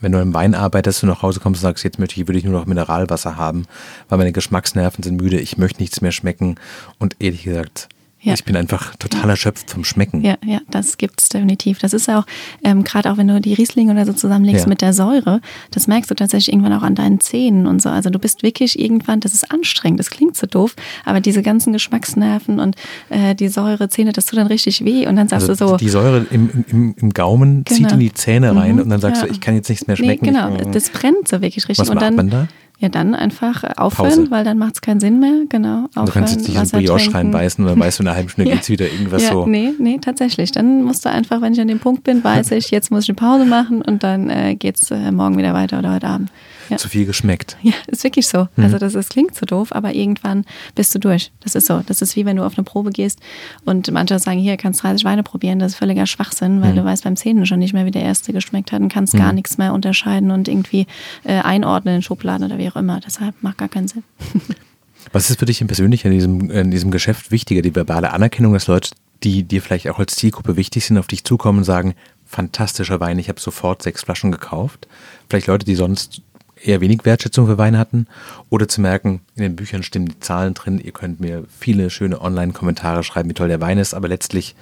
wenn du im Wein arbeitest, du nach Hause kommst und sagst, jetzt möchte ich, würde ich nur noch Mineralwasser haben, weil meine Geschmacksnerven sind müde, ich möchte nichts mehr schmecken. Und ehrlich gesagt, Ja. ich bin einfach total erschöpft vom Schmecken. Ja, ja, das gibt's definitiv. Das ist auch, ähm, gerade auch wenn du die Riesling oder so zusammenlegst Ja. mit der Säure, das merkst du tatsächlich irgendwann auch an deinen Zähnen und so. Also du bist wirklich irgendwann, das ist anstrengend, das klingt so doof, aber diese ganzen Geschmacksnerven und äh, die Säure, Zähne, das tut dann richtig weh und dann sagst Also du so. die Säure im, im, im Gaumen zieht Genau. in die Zähne rein Mhm, und dann sagst ja. du, ich kann jetzt nichts mehr Nee, schmecken. genau, Ich, das brennt so wirklich richtig. Was und dann, man da? Ja, dann einfach aufhören, Pause. weil dann macht es keinen Sinn mehr. Genau. du kannst jetzt nicht in Wasser Brioche trinken. reinbeißen und dann weißt du, in einer halben Stunde Ja. geht's wieder irgendwas ja, so. Nee, nee, tatsächlich. Dann musst du einfach, wenn ich an dem Punkt bin, weiß ich, jetzt muss ich eine Pause machen und dann äh, geht's äh, morgen wieder weiter oder heute Abend. Ja. Zu viel geschmeckt. Ja, ist wirklich so. Mhm. Also das, das klingt so doof, aber irgendwann bist du durch. Das ist so. Das ist wie wenn du auf eine Probe gehst und manche sagen, hier kannst 30 Weine probieren. Das ist völliger Schwachsinn, Mhm. weil du weißt beim Zähnen schon nicht mehr, wie der erste geschmeckt hat und kannst gar nichts mehr unterscheiden und irgendwie äh, einordnen in Schubladen oder wie auch immer. Deshalb macht gar keinen Sinn. Was ist für dich persönlich in diesem, in diesem Geschäft wichtiger? Die verbale Anerkennung, dass Leute, die dir vielleicht auch als Zielgruppe wichtig sind, auf dich zukommen und sagen, fantastischer Wein, ich habe sofort sechs Flaschen gekauft. Vielleicht Leute, die sonst eher wenig Wertschätzung für Wein hatten. Oder zu merken, in den Büchern stimmen die Zahlen drin, ihr könnt mir viele schöne Online-Kommentare schreiben, wie toll der Wein ist, aber letztlich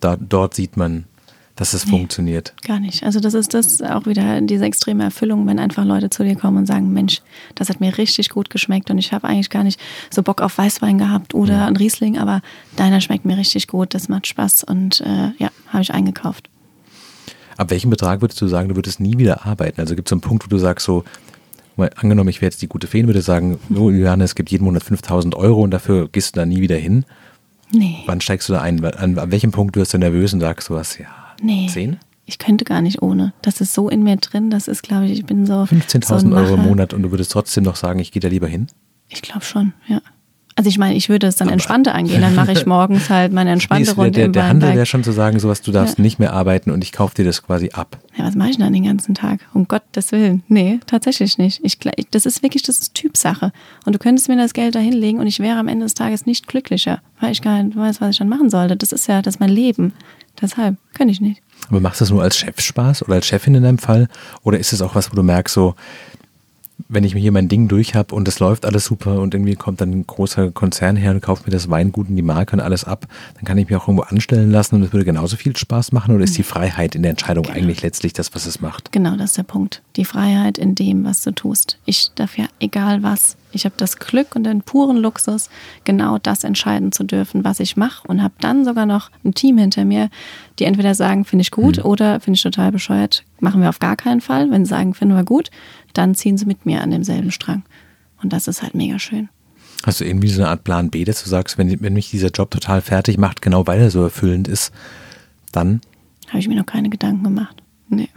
da, dort sieht man, dass es funktioniert. Gar nicht. Also das ist das auch wieder diese extreme Erfüllung, wenn einfach Leute zu dir kommen und sagen, Mensch, das hat mir richtig gut geschmeckt und ich habe eigentlich gar nicht so Bock auf Weißwein gehabt oder einen Riesling, aber deiner schmeckt mir richtig gut, das macht Spaß und äh, ja, habe ich eingekauft. Ab welchem Betrag würdest du sagen, du würdest nie wieder arbeiten? Also gibt es so einen Punkt, wo du sagst, so, mal angenommen, ich wäre jetzt die gute Feen, würde sagen, so, Juliane, es gibt jeden Monat 5000 Euro und dafür gehst du da nie wieder hin. Nee, Wann steigst du da ein? An, an welchem Punkt wirst du nervös und sagst du was, ja, nee. 10? Ich könnte gar nicht ohne. Das ist so in mir drin, das ist, glaube ich, ich bin so. 15.000 so Euro im. Monat und du würdest trotzdem noch sagen, ich gehe da lieber hin? Ich glaube schon, ja. Also ich meine, ich würde es dann entspannter angehen. Dann mache ich morgens halt meine entspannte Runde der, der Handel wäre schon zu sagen, sowas, du darfst Ja. nicht mehr arbeiten und ich kaufe dir das quasi ab. Ja, was mache ich denn den ganzen Tag? Um Gottes Willen. Nee, tatsächlich nicht. Ich, das ist wirklich, das ist Typsache. Und du könntest mir das Geld da hinlegen und ich wäre am Ende des Tages nicht glücklicher, weil ich gar nicht weiß, was ich dann machen sollte. Das ist ja, das ist mein Leben. Deshalb kann ich nicht. Aber machst du das nur als Chef Spaß oder als Chefin in deinem Fall? Oder ist es auch was, wo du merkst, so, wenn ich mir hier mein Ding durch habe und es läuft alles super und irgendwie kommt dann ein großer Konzern her und kauft mir das Weingut und die Marke und alles ab, dann kann ich mich auch irgendwo anstellen lassen und es würde genauso viel Spaß machen oder ist die Freiheit in der Entscheidung eigentlich letztlich das, was es macht? Genau, das ist der Punkt. Die Freiheit in dem, was du tust. Ich darf ja, egal was, ich habe das Glück und den puren Luxus, genau das entscheiden zu dürfen, was ich mache und habe dann sogar noch ein Team hinter mir, die entweder sagen, finde ich gut oder finde ich total bescheuert, machen wir auf gar keinen Fall. Wenn sie sagen, finden wir gut, dann ziehen sie mit mir an demselben Strang. Und das ist halt mega schön. Hast du irgendwie so eine Art Plan B, dass du sagst, wenn, wenn mich dieser Job total fertig macht, genau weil er so erfüllend ist, dann Habe ich mir noch keine Gedanken gemacht. Nee.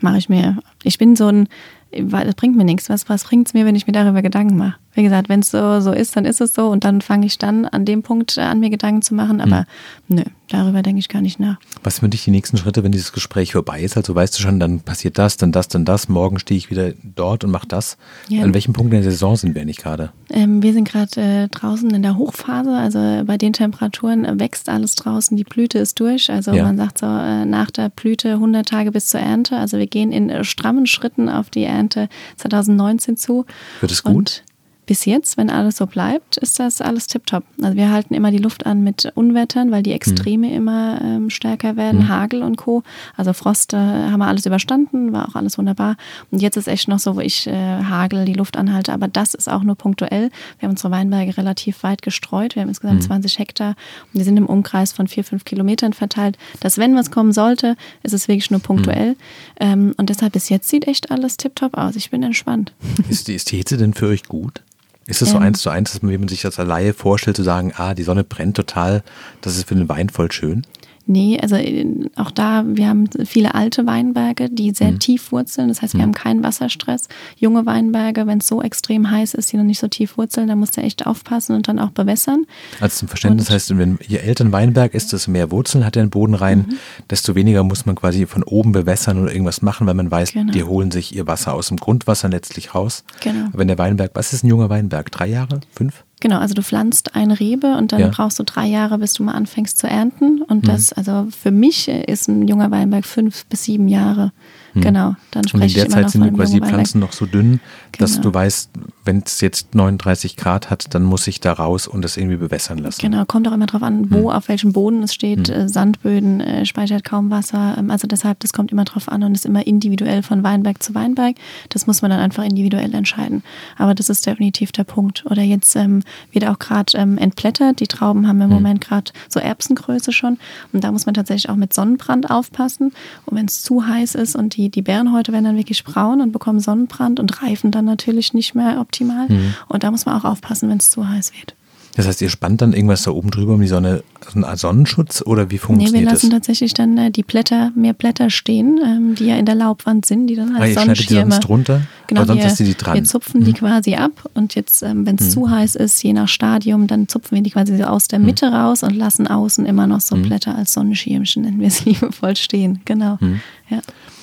Mache ich mir. Ich bin so ein, das bringt mir nichts. Was, was bringt es mir, wenn ich mir darüber Gedanken mache? Wie gesagt, wenn es so, so ist, dann ist es so und dann fange ich dann an dem Punkt äh, an mir Gedanken zu machen, aber nö, darüber denke ich gar nicht nach. Was sind für dich die nächsten Schritte, wenn dieses Gespräch vorbei ist? Also weißt du schon, dann passiert das, dann das, dann das, morgen stehe ich wieder dort und mache das. Ja. An welchem Punkt in der Saison sind wir eigentlich gerade? Ähm, wir sind gerade äh, draußen in der Hochphase, also bei den Temperaturen wächst alles draußen, die Blüte ist durch. Also Ja. man sagt so, äh, nach der Blüte 100 Tage bis zur Ernte. Also wir gehen in äh, strammen Schritten auf die Ernte 2019 zu. Wird es gut? Und bis jetzt, wenn alles so bleibt, ist das alles tiptop. Also wir halten immer die Luft an mit Unwettern, weil die Extreme mhm. immer ähm, stärker werden, mhm. Hagel und Co. Also Frost äh, haben wir alles überstanden, war auch alles wunderbar. Und jetzt ist echt noch so, wo ich äh, Hagel die Luft anhalte, aber das ist auch nur punktuell. Wir haben unsere Weinberge relativ weit gestreut. Wir haben insgesamt mhm. 20 Hektar und die sind im Umkreis von vier, fünf Kilometern verteilt. Dass wenn was kommen sollte, ist es wirklich nur punktuell. Mhm. Ähm, und deshalb bis jetzt sieht echt alles tiptop aus. Ich bin entspannt. Ist die, ist die Hitze denn für euch gut? Ist es so ähm, eins zu eins, dass man, wie man sich das als Laie vorstellt, zu sagen, ah, die Sonne brennt total, das ist für den Wein voll schön? Nee, also äh, auch da, wir haben viele alte Weinberge, die sehr mhm. tief wurzeln. Das heißt, wir mhm. haben keinen Wasserstress. Junge Weinberge, wenn es so extrem heiß ist, die noch nicht so tief wurzeln, da musst du echt aufpassen und dann auch bewässern. Also zum Verständnis und, heißt, wenn je älter ein Weinberg ist, desto mehr Wurzeln hat er in den Boden rein, mhm. desto weniger muss man quasi von oben bewässern oder irgendwas machen, weil man weiß, genau. die holen sich ihr Wasser aus dem Grundwasser letztlich raus. Genau. Aber wenn der Weinberg, was ist ein junger Weinberg? Drei Jahre? Fünf? Genau, also du pflanzt eine Rebe und dann ja. brauchst du drei Jahre, bis du mal anfängst zu ernten. Und mhm. das, also für mich ist ein junger Weinberg fünf bis sieben Jahre. Hm. Genau, dann spreche ich Und in der Zeit sind quasi die Pflanzen noch so dünn, dass genau. du weißt, wenn es jetzt 39 Grad hat, dann muss ich da raus und das irgendwie bewässern lassen. Genau, kommt auch immer darauf an, wo, hm. auf welchem Boden es steht. Hm. Äh, Sandböden äh, speichert kaum Wasser. Ähm, also deshalb, das kommt immer darauf an und ist immer individuell von Weinberg zu Weinberg. Das muss man dann einfach individuell entscheiden. Aber das ist definitiv der Punkt. Oder jetzt ähm, wird auch gerade ähm, entblättert. Die Trauben haben im hm. Moment gerade so Erbsengröße schon. Und da muss man tatsächlich auch mit Sonnenbrand aufpassen. Und wenn es zu heiß ist und die die, die Bärenhäute werden dann wirklich braun und bekommen Sonnenbrand und reifen dann natürlich nicht mehr optimal. Mhm. Und da muss man auch aufpassen, wenn es zu heiß wird. Das heißt, ihr spannt dann irgendwas da oben drüber um die Sonne, so eine Art Sonnenschutz oder wie funktioniert das? Nee, wir lassen das? tatsächlich dann äh, die Blätter, mehr Blätter stehen, ähm, die ja in der Laubwand sind, die dann als ah, ihr Sonnenschirme. Die sonst drunter, genau, aber sonst wir, die dran. Wir zupfen mhm. die quasi ab und jetzt, ähm, wenn es mhm. zu heiß ist, je nach Stadium, dann zupfen wir die quasi aus der mhm. Mitte mhm. raus und lassen außen immer noch so mhm. Blätter als Sonnenschirmchen, nennen wir es liebevoll stehen. Genau. Mhm. Ja.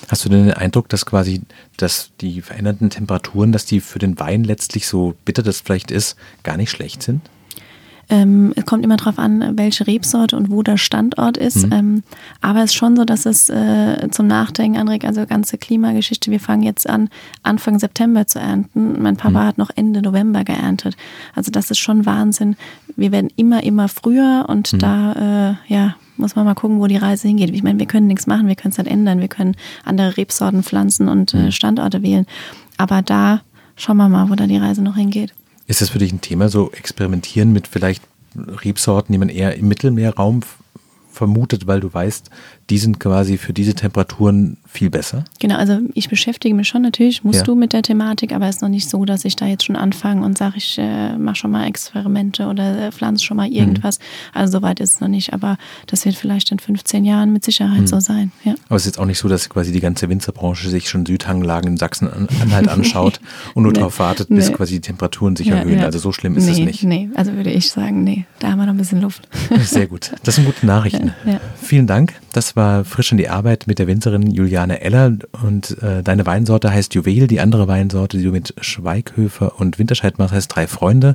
Hast du denn den Eindruck, dass quasi, dass die veränderten Temperaturen, dass die für den Wein letztlich so bitter das vielleicht ist, gar nicht schlecht sind? Ähm, es kommt immer darauf an, welche Rebsorte und wo der Standort ist. Mhm. Ähm, aber es ist schon so, dass es äh, zum Nachdenken anregt, also ganze Klimageschichte. Wir fangen jetzt an, Anfang September zu ernten. Mein Papa mhm. hat noch Ende November geerntet. Also das ist schon Wahnsinn. Wir werden immer, immer früher und mhm. da, äh, ja, muss man mal gucken, wo die Reise hingeht. Ich meine, wir können nichts machen, wir können es halt ändern. Wir können andere Rebsorten pflanzen und äh, mhm. Standorte wählen. Aber da schauen wir mal, wo da die Reise noch hingeht. Ist das für dich ein Thema, so experimentieren mit vielleicht Rebsorten, die man eher im Mittelmeerraum vermutet, weil du weißt, die sind quasi für diese Temperaturen viel besser? Genau, also ich beschäftige mich schon natürlich, musst ja. du mit der Thematik, aber es ist noch nicht so, dass ich da jetzt schon anfange und sage, ich äh, mache schon mal Experimente oder äh, pflanze schon mal mhm. irgendwas. Mhm. Also soweit ist es noch nicht, aber das wird vielleicht in 15 Jahren mit Sicherheit mhm. so sein. Ja. Aber es ist jetzt auch nicht so, dass quasi die ganze Winzerbranche sich schon Südhanglagen in Sachsen-Anhalt anschaut und nur nee. darauf wartet, bis nee. quasi die Temperaturen sich ja, erhöhen. Ja. Also so schlimm ist nee, es nicht. Nee, also würde ich sagen, nee, da haben wir noch ein bisschen Luft. Sehr gut. Das sind gute Nachrichten. Vielen Dank. Das war frisch in die Arbeit mit der Winzerin Juliane Eller und äh, deine Weinsorte heißt Juwel, die andere Weinsorte, die du mit Schweighöfer und Winterscheid machst, heißt Drei Freunde.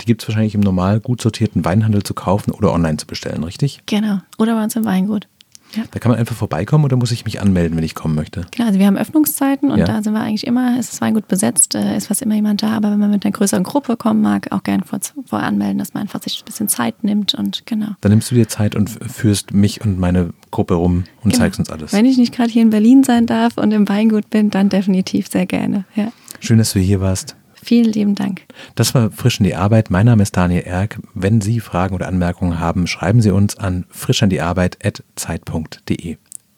Die gibt es wahrscheinlich im normal gut sortierten Weinhandel zu kaufen oder online zu bestellen, richtig? Genau, oder bei uns im Weingut. Ja. Da kann man einfach vorbeikommen oder muss ich mich anmelden, wenn ich kommen möchte? Genau, also wir haben Öffnungszeiten und ja. da sind wir eigentlich immer, ist das Weingut besetzt, äh, ist fast immer jemand da, aber wenn man mit einer größeren Gruppe kommen mag, auch gern vor, vor anmelden, dass man einfach sich ein bisschen Zeit nimmt und genau. Dann nimmst du dir Zeit und führst mich und meine Gruppe rum und genau. zeigst uns alles. Wenn ich nicht gerade hier in Berlin sein darf und im Weingut bin, dann definitiv sehr gerne. Ja. Schön, dass du hier warst. Vielen lieben Dank. Das war Frisch in die Arbeit. Mein Name ist Daniel Erck. Wenn Sie Fragen oder Anmerkungen haben, schreiben Sie uns an frischandiearbeit.zeit.de.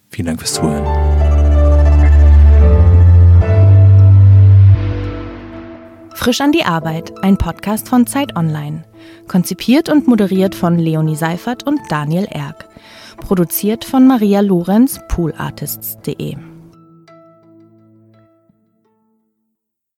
Vielen Dank fürs Zuhören. Frisch an die Arbeit, ein Podcast von Zeit Online. Konzipiert und moderiert von Leonie Seifert und Daniel Erck. Produziert von Maria Lorenz, poolartists.de.